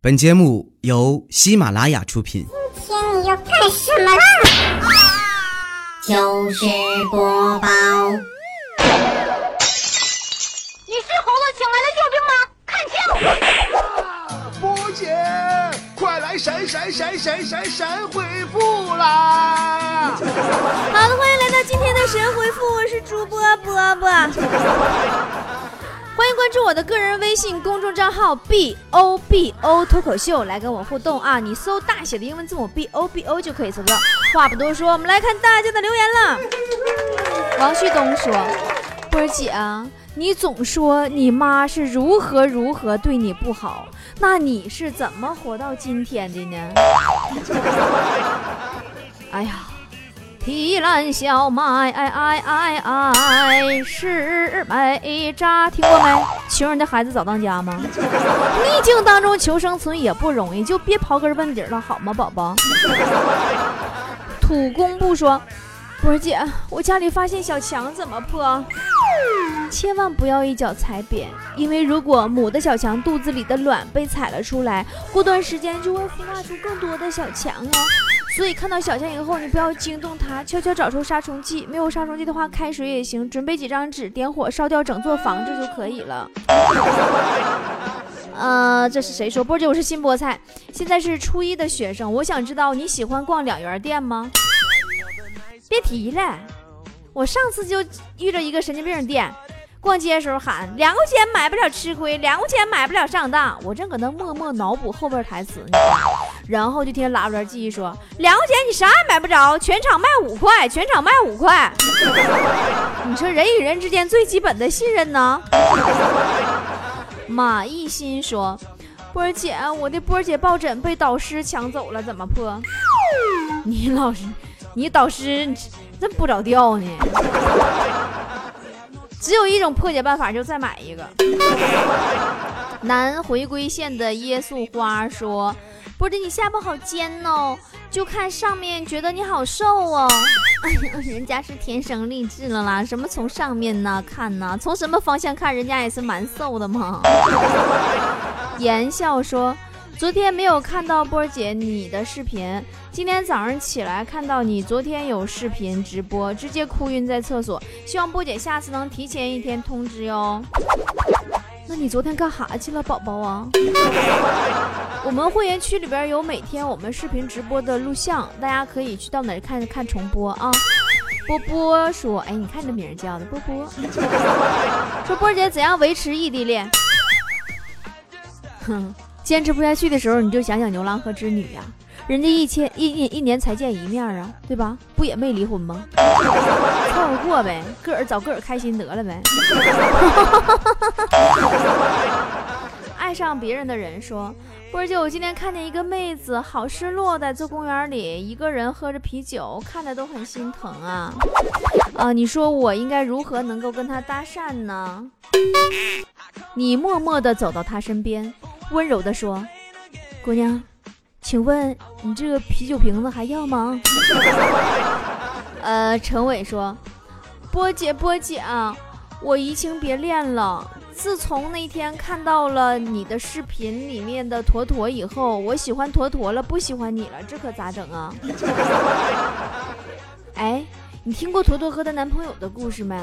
本节目由喜马拉雅出品。今天你要干什么啦？就是播报，你是猴子请来的救兵吗？看清！波姐，快来神神神神神神回复啦！好的，欢迎来到今天的神回复，我是主播波波。欢迎关注我的个人微信公众账号 b o b o 脱口秀，来跟我互动啊！你搜大写的英文字母 b o b o 就可以搜到。话不多说，我们来看大家的留言了。王旭东说：“波儿姐啊，你总说你妈是如何如何对你不好，那你是怎么活到今天的呢？” 哎呀。提篮小麦，哎哎哎哎，是美渣，听过没？穷人的孩子早当家吗？逆境当中求生存也不容易，就别刨根问底了，好吗，宝宝？土工部说，波儿姐，我家里发现小强怎么破？千万不要一脚踩扁，因为如果母的小强肚子里的卵被踩了出来，过段时间就会孵化出更多的小强哦。所以看到小强以后，你不要惊动它，悄悄找出杀虫剂。没有杀虫剂的话，开水也行。准备几张纸，点火烧掉整座房子就可以了。呃，这是谁说？波姐，我是新菠菜，现在是初一的学生。我想知道你喜欢逛两元店吗？别提了，我上次就遇着一个神经病店。逛街的时候喊两块钱买不了吃亏，两块钱买不了上当。我正搁那默默脑补后边台词呢，然后就听拉布拉继续说两块钱你啥也买不着，全场卖五块，全场卖五块。你说人与人之间最基本的信任呢？马一心说：“波儿姐，我的波儿姐抱枕被导师抢走了，怎么破？” 你老师，你导师这不着调呢？只有一种破解办法，就再买一个。南回归线的椰树花说：“波姐，你下巴好尖哦，就看上面觉得你好瘦哦。人家是天生丽质了啦，什么从上面呢看呢？从什么方向看，人家也是蛮瘦的嘛。”言笑说。昨天没有看到波姐你的视频，今天早上起来看到你昨天有视频直播，直接哭晕在厕所。希望波姐下次能提前一天通知哟。那你昨天干哈去了，宝宝啊？我们会员区里边有每天我们视频直播的录像，大家可以去到哪看看重播啊。波波说：“哎，你看这名叫的波波，说波姐怎样维持异地恋？”哼。坚持不下去的时候，你就想想牛郎和织女呀，人家一千一一一年才见一面啊，对吧？不也没离婚吗？凑合过呗，个儿找个儿开心得了呗。爱上别人的人说：“波儿姐，我今天看见一个妹子，好失落的，在公园里一个人喝着啤酒，看着都很心疼啊。啊，你说我应该如何能够跟她搭讪呢？你默默地走到她身边。”温柔地说：“姑娘，请问你这个啤酒瓶子还要吗？” 呃，陈伟说：“波姐，波姐啊，我移情别恋了。自从那天看到了你的视频里面的坨坨以后，我喜欢坨坨了，不喜欢你了，这可咋整啊？” 哎，你听过坨坨和她男朋友的故事没？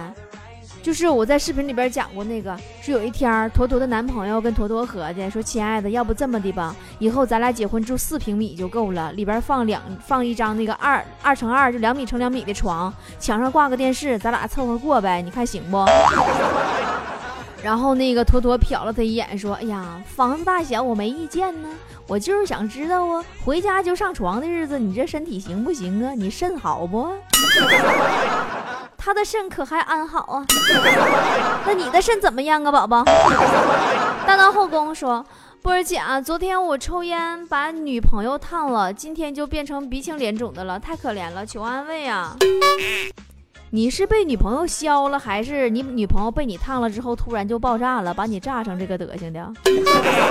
就是我在视频里边讲过那个，是有一天坨坨的男朋友跟坨坨合计说：“亲爱的，要不这么的吧，以后咱俩结婚住四平米就够了，里边放两放一张那个二二乘二就两米乘两米的床，墙上挂个电视，咱俩凑合过呗，你看行不？”然后那个坨坨瞟了他一眼，说：“哎呀，房子大小我没意见呢，我就是想知道啊，回家就上床的日子，你这身体行不行啊？你肾好不？”他的肾可还安好啊？那你的肾怎么样啊，宝宝？大闹后宫说：“波儿姐啊，昨天我抽烟把女朋友烫了，今天就变成鼻青脸肿的了，太可怜了，求安慰啊！”你是被女朋友削了，还是你女朋友被你烫了之后突然就爆炸了，把你炸成这个德行的？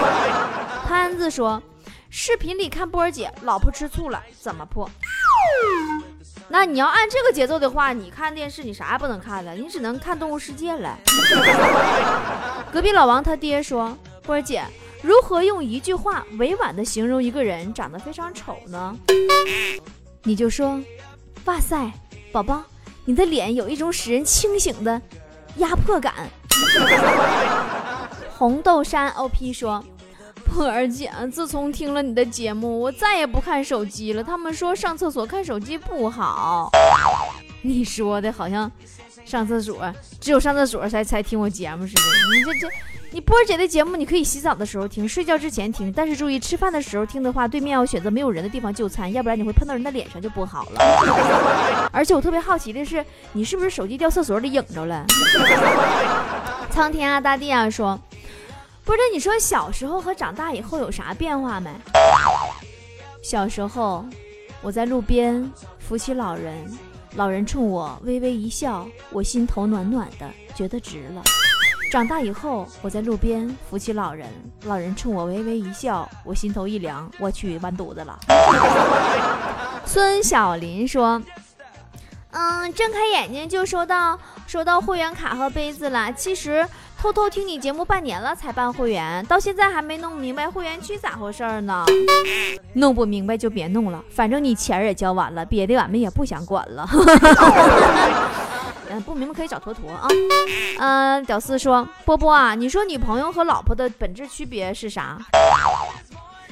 潘子说：“视频里看波儿姐，老婆吃醋了，怎么破？”那你要按这个节奏的话，你看电视你啥也不能看了，你只能看《动物世界》了。隔壁老王他爹说：“波儿姐，如何用一句话委婉的形容一个人长得非常丑呢？你就说：“哇塞，宝宝，你的脸有一种使人清醒的压迫感。”红豆山 OP 说：“波儿姐，自从听了你的节目，我再也不看手机了。他们说上厕所看手机不好。你说的好像上厕所只有上厕所才才听我节目似的。你这这，你波儿姐的节目你可以洗澡的时候听，睡觉之前听，但是注意吃饭的时候听的话，对面要选择没有人的地方就餐，要不然你会喷到人的脸上就不好了。而且我特别好奇的是，你是不是手机掉厕所里影着了？苍天啊，大地啊，说。不是，你说小时候和长大以后有啥变化没？小时候，我在路边扶起老人，老人冲我微微一笑，我心头暖暖的，觉得值了。长大以后，我在路边扶起老人，老人冲我微微一笑，我心头一凉，我去完犊子了。孙小林说：“嗯，睁开眼睛就收到收到会员卡和杯子了。其实。”偷偷听你节目半年了才办会员，到现在还没弄明白会员区咋回事呢？弄不明白就别弄了，反正你钱也交完了，别的俺们也不想管了。嗯，不明白可以找坨坨啊。嗯，屌丝说波波啊，你说女朋友和老婆的本质区别是啥？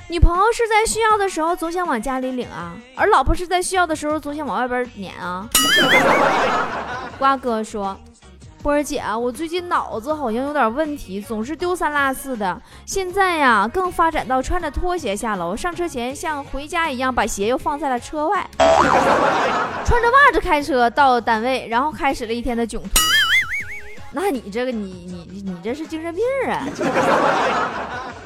女朋友是在需要的时候总想往家里领啊，而老婆是在需要的时候总想往外边撵啊。瓜哥说。波儿姐，我最近脑子好像有点问题，总是丢三落四的。现在呀，更发展到穿着拖鞋下楼，上车前像回家一样把鞋又放在了车外，穿着袜子开车到单位，然后开始了一天的囧途。那你这个，你你你这是精神病啊！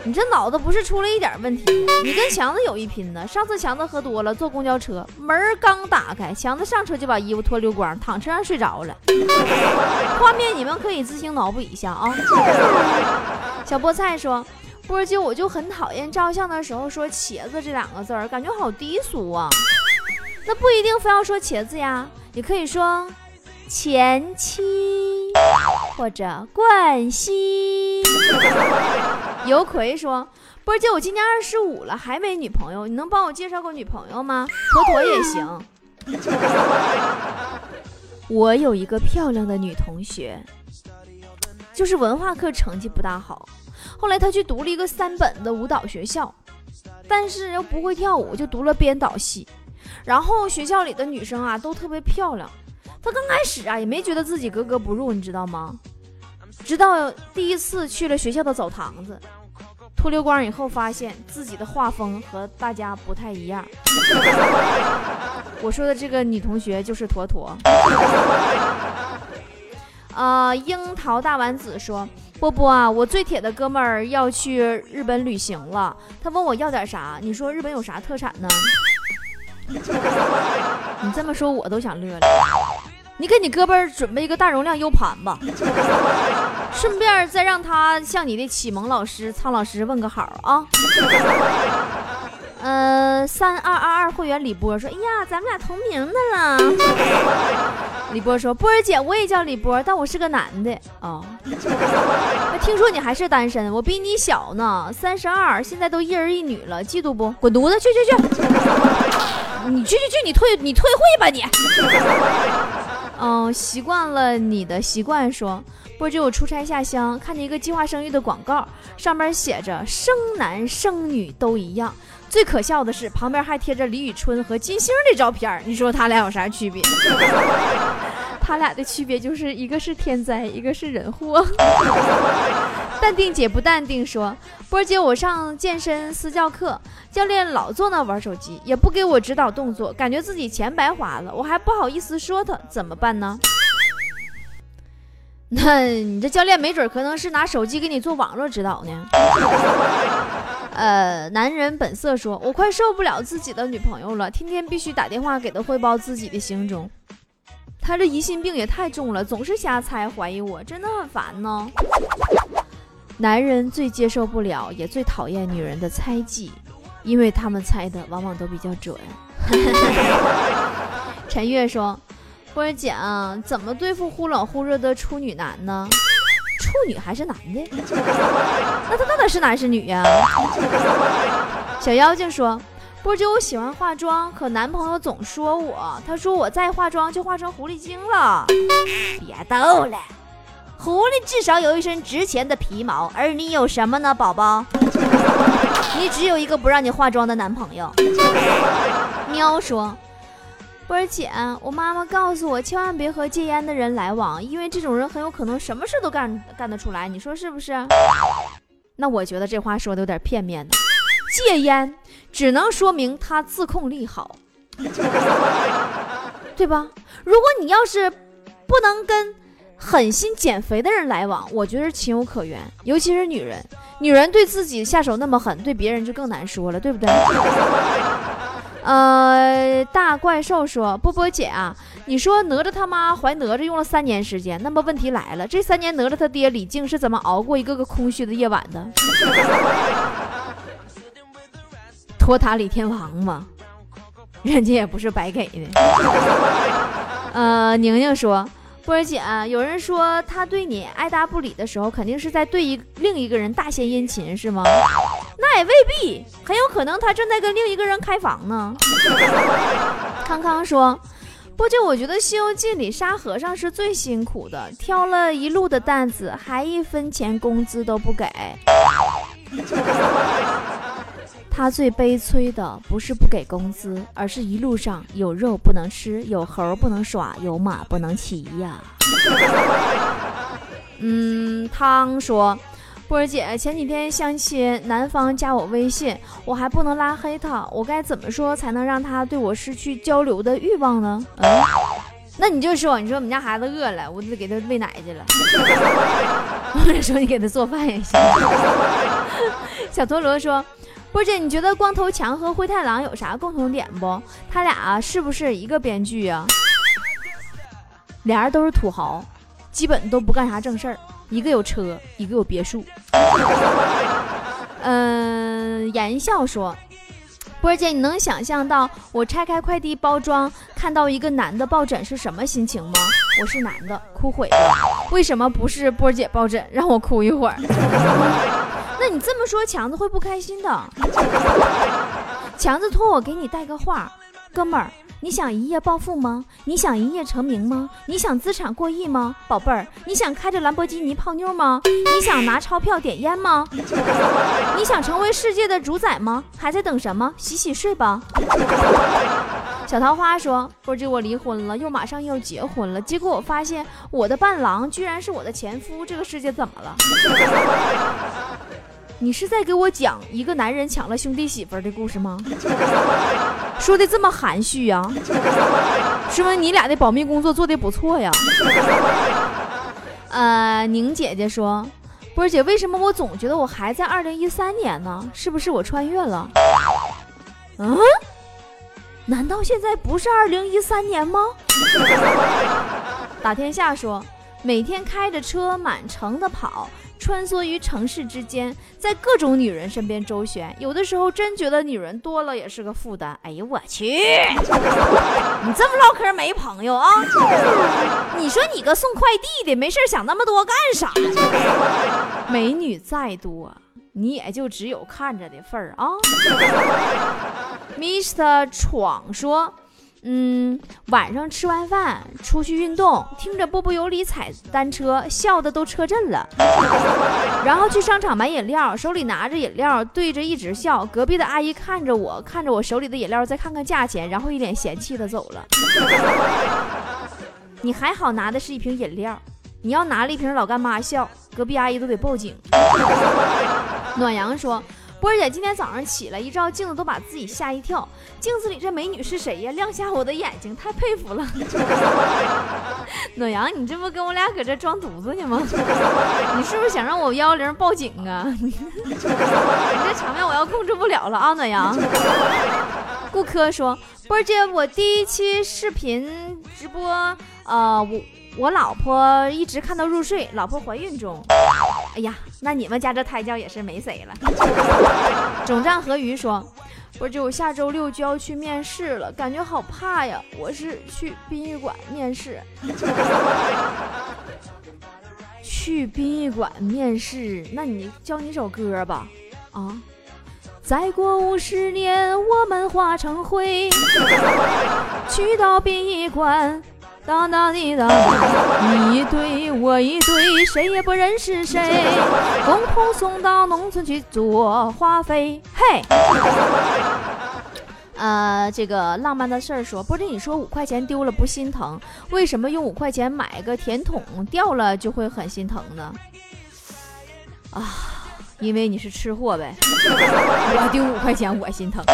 你这脑子不是出了一点问题？你跟强子有一拼呢。上次强子喝多了，坐公交车，门刚打开，强子上车就把衣服脱溜光，躺车上睡着了。画面你们可以自行脑补一下啊。小菠菜说：“波姐，我就很讨厌照相的时候说茄子这两个字儿，感觉好低俗啊。那不一定非要说茄子呀，也可以说。”前妻或者冠希，尤奎说：“波姐，我今年二十五了，还没女朋友，你能帮我介绍个女朋友吗？妥妥也行。我有一个漂亮的女同学，就是文化课成绩不大好，后来她去读了一个三本的舞蹈学校，但是又不会跳舞，就读了编导系。然后学校里的女生啊，都特别漂亮。”他刚开始啊，也没觉得自己格格不入，你知道吗？直到第一次去了学校的澡堂子，脱溜光以后，发现自己的画风和大家不太一样。我说的这个女同学就是坨坨。啊，樱桃大丸子说：“波波啊，我最铁的哥们儿要去日本旅行了，他问我要点啥？你说日本有啥特产呢？” 你这么说，我都想乐了。你给你哥们儿准备一个大容量 U 盘吧，顺便再让他向你的启蒙老师苍老师问个好啊。呃，三二二二会员李波说：“哎呀，咱们俩同名的了。”李波说：“波儿姐，我也叫李波，但我是个男的哦。听说你还是单身，我比你小呢，三十二，现在都一儿一女了，嫉妒不？滚犊子，去去去！你去去去，你退你退会吧你。”嗯，习惯了你的习惯，说波姐，我出差下乡，看见一个计划生育的广告，上面写着生男生女都一样。最可笑的是，旁边还贴着李宇春和金星的照片。你说他俩有啥区别？他俩的区别就是一个是天灾，一个是人祸。淡定姐不淡定说，波姐，我上健身私教课，教练老坐那玩手机，也不给我指导动作，感觉自己钱白花了，我还不好意思说他，怎么办呢？那你这教练没准可能是拿手机给你做网络指导呢。呃，男人本色说：“我快受不了自己的女朋友了，天天必须打电话给她汇报自己的行踪。她这疑心病也太重了，总是瞎猜怀疑我，真的很烦呢。”男人最接受不了，也最讨厌女人的猜忌，因为他们猜的往往都比较准。陈月说：“波儿姐，怎么对付忽冷忽热的处女男呢？”处女还是男的？那他到底是男是女呀？小妖精说：“波姐，我喜欢化妆，可男朋友总说我，他说我再化妆就化成狐狸精了。别逗了，狐狸至少有一身值钱的皮毛，而你有什么呢，宝宝？你只有一个不让你化妆的男朋友。”喵说。波儿姐，我妈妈告诉我，千万别和戒烟的人来往，因为这种人很有可能什么事都干干得出来。你说是不是？那我觉得这话说的有点片面的。戒烟只能说明他自控力好，对吧？如果你要是不能跟狠心减肥的人来往，我觉得情有可原。尤其是女人，女人对自己下手那么狠，对别人就更难说了，对不对？呃，大怪兽说：“波波姐啊，你说哪吒他妈怀哪吒用了三年时间，那么问题来了，这三年哪吒他爹李靖是怎么熬过一个个空虚的夜晚的？托塔李天王嘛，人家也不是白给的。”呃，宁宁说。波姐，有人说他对你爱答不理的时候，肯定是在对一另一个人大献殷勤，是吗？那也未必，很有可能他正在跟另一个人开房呢。康康说，波姐，我觉得《西游记》里沙和尚是最辛苦的，挑了一路的担子，还一分钱工资都不给。他最悲催的不是不给工资，而是一路上有肉不能吃，有猴不能耍，有马不能骑呀。嗯，汤说，波儿姐前几天相亲，男方加我微信，我还不能拉黑他，我该怎么说才能让他对我失去交流的欲望呢？嗯，那你就说，你说我们家孩子饿了，我得给他喂奶去了。或者说你给他做饭也行。小陀螺说。波姐，你觉得光头强和灰太狼有啥共同点不？他俩是不是一个编剧啊？俩人都是土豪，基本都不干啥正事儿。一个有车，一个有别墅。嗯，言笑说，波姐，你能想象到我拆开快递包装，看到一个男的抱枕是什么心情吗？我是男的，哭毁了。为什么不是波姐抱枕？让我哭一会儿。你这么说，强子会不开心的。强子托我给你带个话，哥们儿，你想一夜暴富吗？你想一夜成名吗？你想资产过亿吗？宝贝儿，你想开着兰博基尼泡妞吗？你想拿钞票点烟吗？你想成为世界的主宰吗？还在等什么？洗洗睡吧。小桃花说：“波姐，我离婚了，又马上要结婚了，结果我发现我的伴郎居然是我的前夫，这个世界怎么了？”你是在给我讲一个男人抢了兄弟媳妇的故事吗？说的这么含蓄呀？说明你俩的保密工作做的不错呀。呃，宁姐姐说，波儿姐，为什么我总觉得我还在二零一三年呢？是不是我穿越了？嗯？难道现在不是二零一三年吗？打天下说，每天开着车满城的跑。穿梭于城市之间，在各种女人身边周旋，有的时候真觉得女人多了也是个负担。哎呦我去！你这么唠嗑没朋友啊？你说你个送快递的，没事想那么多干啥？美女再多，你也就只有看着的份儿啊。Mr. 闯说。嗯，晚上吃完饭出去运动，听着波波有理踩单车，笑的都车震了。然后去商场买饮料，手里拿着饮料，对着一直笑。隔壁的阿姨看着我，看着我手里的饮料，再看看价钱，然后一脸嫌弃的走了。你还好拿的是一瓶饮料，你要拿了一瓶老干妈笑，隔壁阿姨都得报警。暖阳说。波儿姐今天早上起来一照镜子，都把自己吓一跳。镜子里这美女是谁呀？亮瞎我的眼睛，太佩服了。暖阳，你这不跟我俩搁这装犊子呢吗？你是不是想让我幺幺零报警啊？你这场面我要控制不了了啊！暖阳，顾客说，波儿姐，我第一期视频直播，呃，我。我老婆一直看到入睡，老婆怀孕中。哎呀，那你们家这胎教也是没谁了。总战河鱼说：“不是，我下周六就要去面试了，感觉好怕呀。我是去殡仪馆面试，去殡仪馆面试，那你教你首歌吧。啊，再过五十年，我们化成灰，去到殡仪馆，当当滴当，你一对我一对，谁也不认识谁，共同送到农村去做化肥。嘿。呃，这个浪漫的事儿说，不是，你说五块钱丢了不心疼，为什么用五块钱买个甜筒掉了就会很心疼呢？啊，因为你是吃货呗。我丢五块钱我心疼。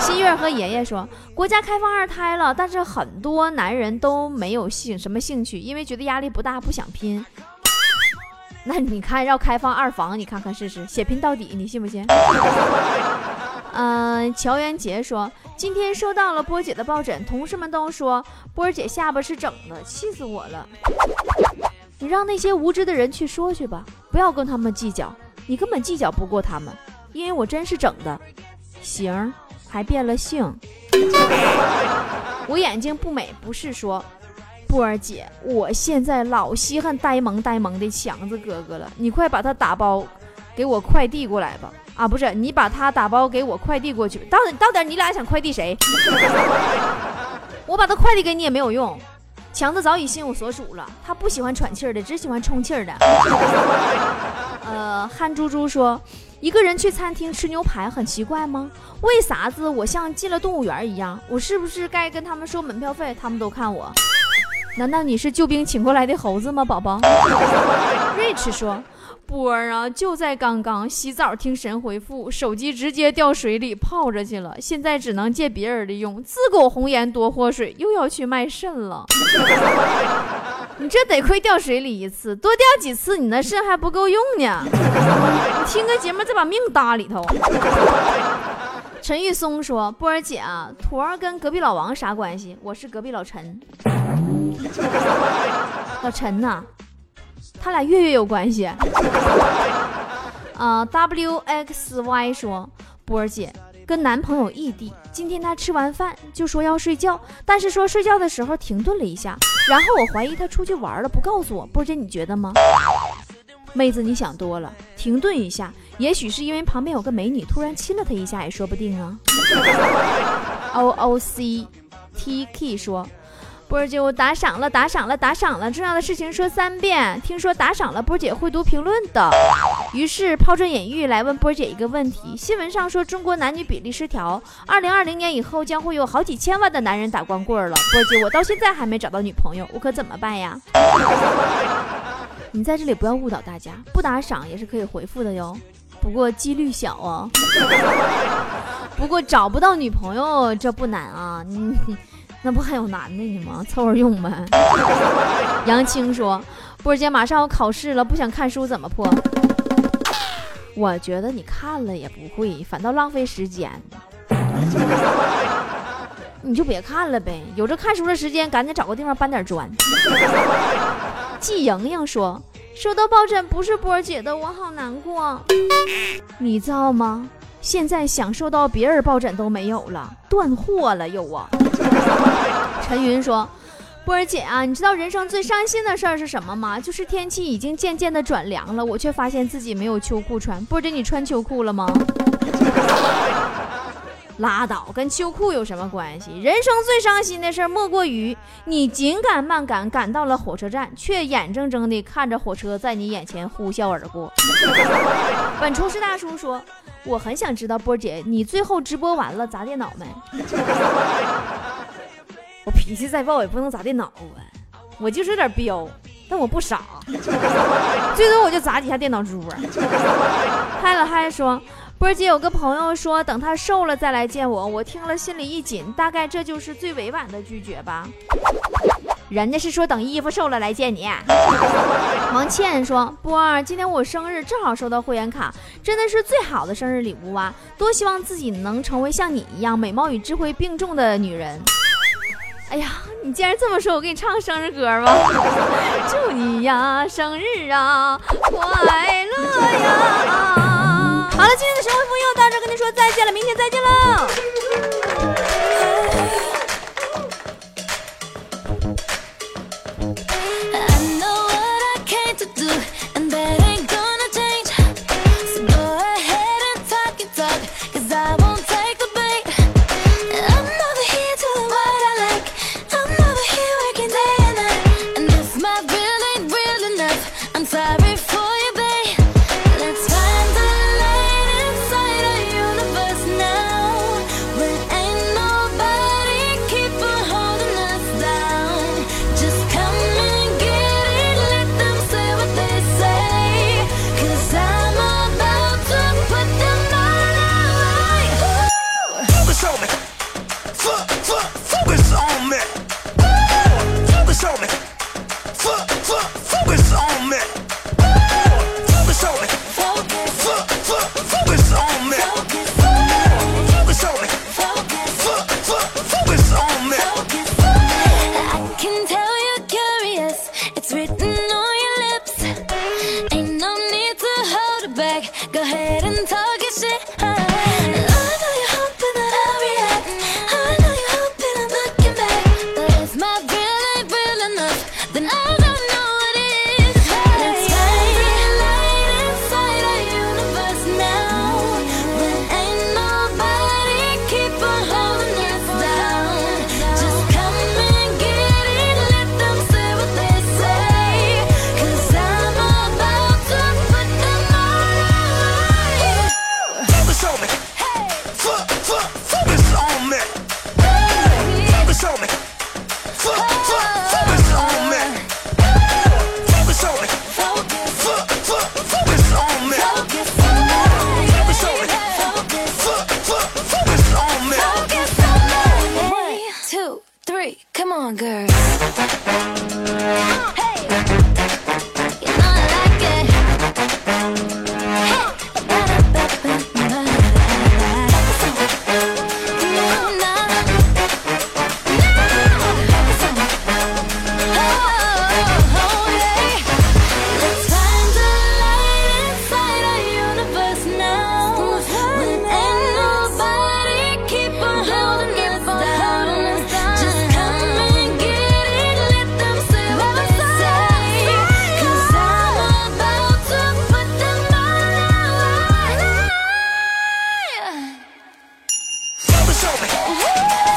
新月和爷爷说，国家开放二胎了，但是很多男人都没有兴什么兴趣，因为觉得压力不大，不想拼。那你看要开放二房，你看看试试，血拼到底，你信不信？嗯，乔元杰说，今天收到了波姐的抱枕，同事们都说波姐下巴是整的，气死我了。你让那些无知的人去说去吧，不要跟他们计较，你根本计较不过他们，因为我真是整的，型还变了性。我眼睛不美，不是说，波儿姐，我现在老稀罕呆萌呆萌的强子哥哥了，你快把他打包，给我快递过来吧。啊，不是，你把他打包给我快递过去。到底到底你俩想快递谁？我把他快递给你也没有用。强子早已心有所属了，他不喜欢喘气儿的，只喜欢充气儿的。呃，憨猪猪说，一个人去餐厅吃牛排很奇怪吗？为啥子我像进了动物园一样？我是不是该跟他们收门票费？他们都看我。难道你是救兵请过来的猴子吗，宝宝？Rich 说。波儿啊，就在刚刚洗澡听神回复，手机直接掉水里泡着去了，现在只能借别人的用，自古红颜多祸水，又要去卖肾了。你这得亏掉水里一次，多掉几次你那肾还不够用呢。你 听个节目再把命搭里头。陈玉松说：“波儿姐啊，坨儿跟隔壁老王啥关系？我是隔壁老陈。老陈呐。”他俩月月有关系。啊，W X Y 说，波儿姐跟男朋友异地，今天他吃完饭就说要睡觉，但是说睡觉的时候停顿了一下，然后我怀疑他出去玩了，不告诉我。波姐你觉得吗？妹子你想多了，停顿一下，也许是因为旁边有个美女突然亲了他一下也说不定啊。O O C T K 说。波姐，我打赏了，打赏了，打赏了！重要的事情说三遍。听说打赏了，波姐会读评论的。于是抛砖引玉来问波姐一个问题：新闻上说中国男女比例失调，二零二零年以后将会有好几千万的男人打光棍了。波姐，我到现在还没找到女朋友，我可怎么办呀？你在这里不要误导大家，不打赏也是可以回复的哟，不过几率小哦。不过找不到女朋友这不难啊，那不还有男的呢吗？凑合用呗。杨青说：“波姐，马上要考试了，不想看书怎么破？”我觉得你看了也不会，反倒浪费时间。你就别看了呗，有这看书的时间，赶紧找个地方搬点砖。季莹莹说：“收到抱枕不是波儿姐的，我好难过。”你知道吗？现在想收到别人抱枕都没有了，断货了又啊！陈云说：“波儿姐啊，你知道人生最伤心的事儿是什么吗？就是天气已经渐渐的转凉了，我却发现自己没有秋裤穿。波儿姐，你穿秋裤了吗？” 拉倒，跟秋裤有什么关系？人生最伤心的事儿莫过于你紧赶慢赶赶到了火车站，却眼睁睁地看着火车在你眼前呼啸而过。本厨师大叔说。我很想知道波姐，你最后直播完了砸电脑没？我脾气再暴也不能砸电脑啊！我就是有点彪，但我不傻，最多我就砸几下电脑桌！嗨了嗨说，波姐有个朋友说等他瘦了再来见我，我听了心里一紧，大概这就是最委婉的拒绝吧。人家是说等衣服瘦了来见你。王倩说：“波儿，今天我生日，正好收到会员卡，真的是最好的生日礼物啊！多希望自己能成为像你一样美貌与智慧并重的女人。”哎呀，你既然这么说，我给你唱个生日歌吧。祝你呀，生日啊，快乐呀！好了，今天的神回复又到这，跟您说再见了，明天再见喽。two, three. Come on, girls. Hey! Woo!